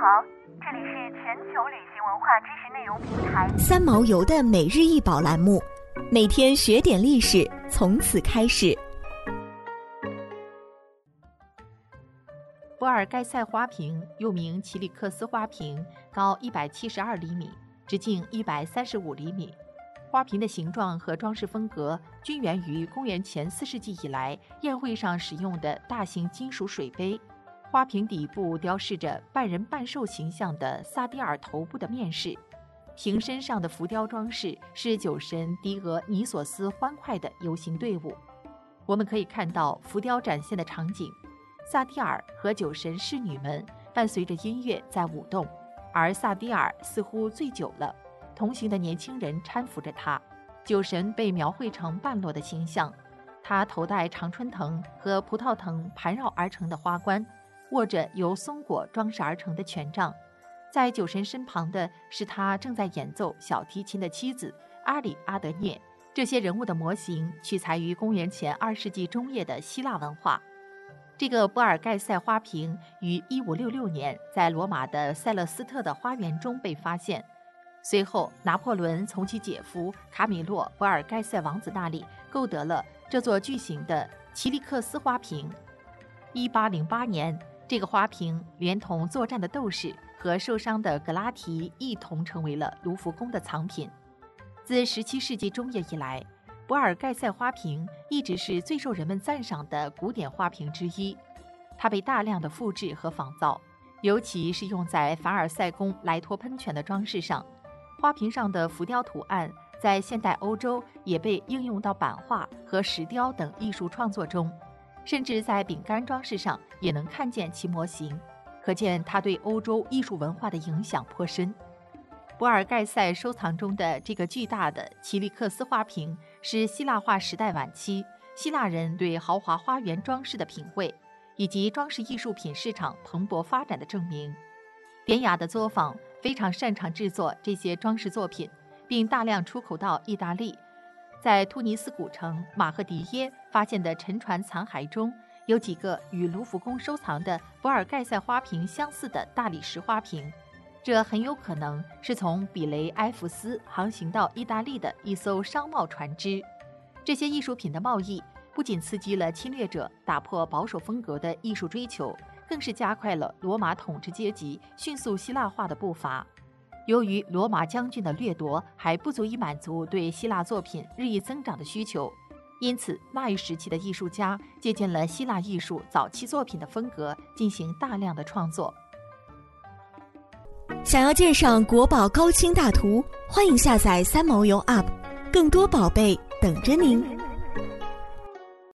好，这里是全球旅行文化知识内容平台三毛游的每日一宝栏目，每天学点历史，从此开始。博尔盖塞花瓶又名奇里克斯花瓶，高一百七十二厘米，直径一百三十五厘米。花瓶的形状和装饰风格均源于公元前四世纪以来宴会上使用的大型金属水杯。花瓶底部雕饰着半人半兽形象的萨蒂尔头部的面饰，瓶身上的浮雕装饰是酒神狄俄尼索斯欢快的游行队伍。我们可以看到浮雕展现的场景。萨蒂尔和酒神侍女们伴随着音乐在舞动，而萨蒂尔似乎醉酒了。同行的年轻人搀扶着他，酒神被描绘成半裸的形象，他头戴常春藤和葡萄藤盘绕而成的花冠，握着由松果装饰而成的权杖。在酒神身旁的是他正在演奏小提琴的妻子阿里阿德涅。这些人物的模型取材于公元前二世纪中叶的希腊文化。这个波尔盖塞花瓶于1566年在罗马的塞勒斯特的花园中被发现，随后拿破仑从其姐夫卡米洛·博尔盖塞王子那里购得了这座巨型的奇利克斯花瓶。1808年，这个花瓶连同作战的斗士和受伤的格拉提一同成为了卢浮宫的藏品。自17世纪中叶以来。博尔盖塞花瓶一直是最受人们赞赏的古典花瓶之一，它被大量的复制和仿造，尤其是用在凡尔赛宫莱托喷泉的装饰上。花瓶上的浮雕图案在现代欧洲也被应用到版画和石雕等艺术创作中，甚至在饼干装饰上也能看见其模型，可见它对欧洲艺术文化的影响颇深。博尔盖塞收藏中的这个巨大的奇利克斯花瓶，是希腊化时代晚期希腊人对豪华花园装饰的品味，以及装饰艺术品市场蓬勃发展的证明。典雅的作坊非常擅长制作这些装饰作品，并大量出口到意大利。在突尼斯古城马赫迪耶发现的沉船残骸中，有几个与卢浮宫收藏的博尔盖塞花瓶相似的大理石花瓶。这很有可能是从比雷埃弗斯航行到意大利的一艘商贸船只。这些艺术品的贸易不仅刺激了侵略者打破保守风格的艺术追求，更是加快了罗马统治阶级迅速希腊化的步伐。由于罗马将军的掠夺还不足以满足对希腊作品日益增长的需求，因此那一时期的艺术家借鉴了希腊艺术早期作品的风格，进行大量的创作。想要鉴赏国宝高清大图，欢迎下载三毛游 App，更多宝贝等着您。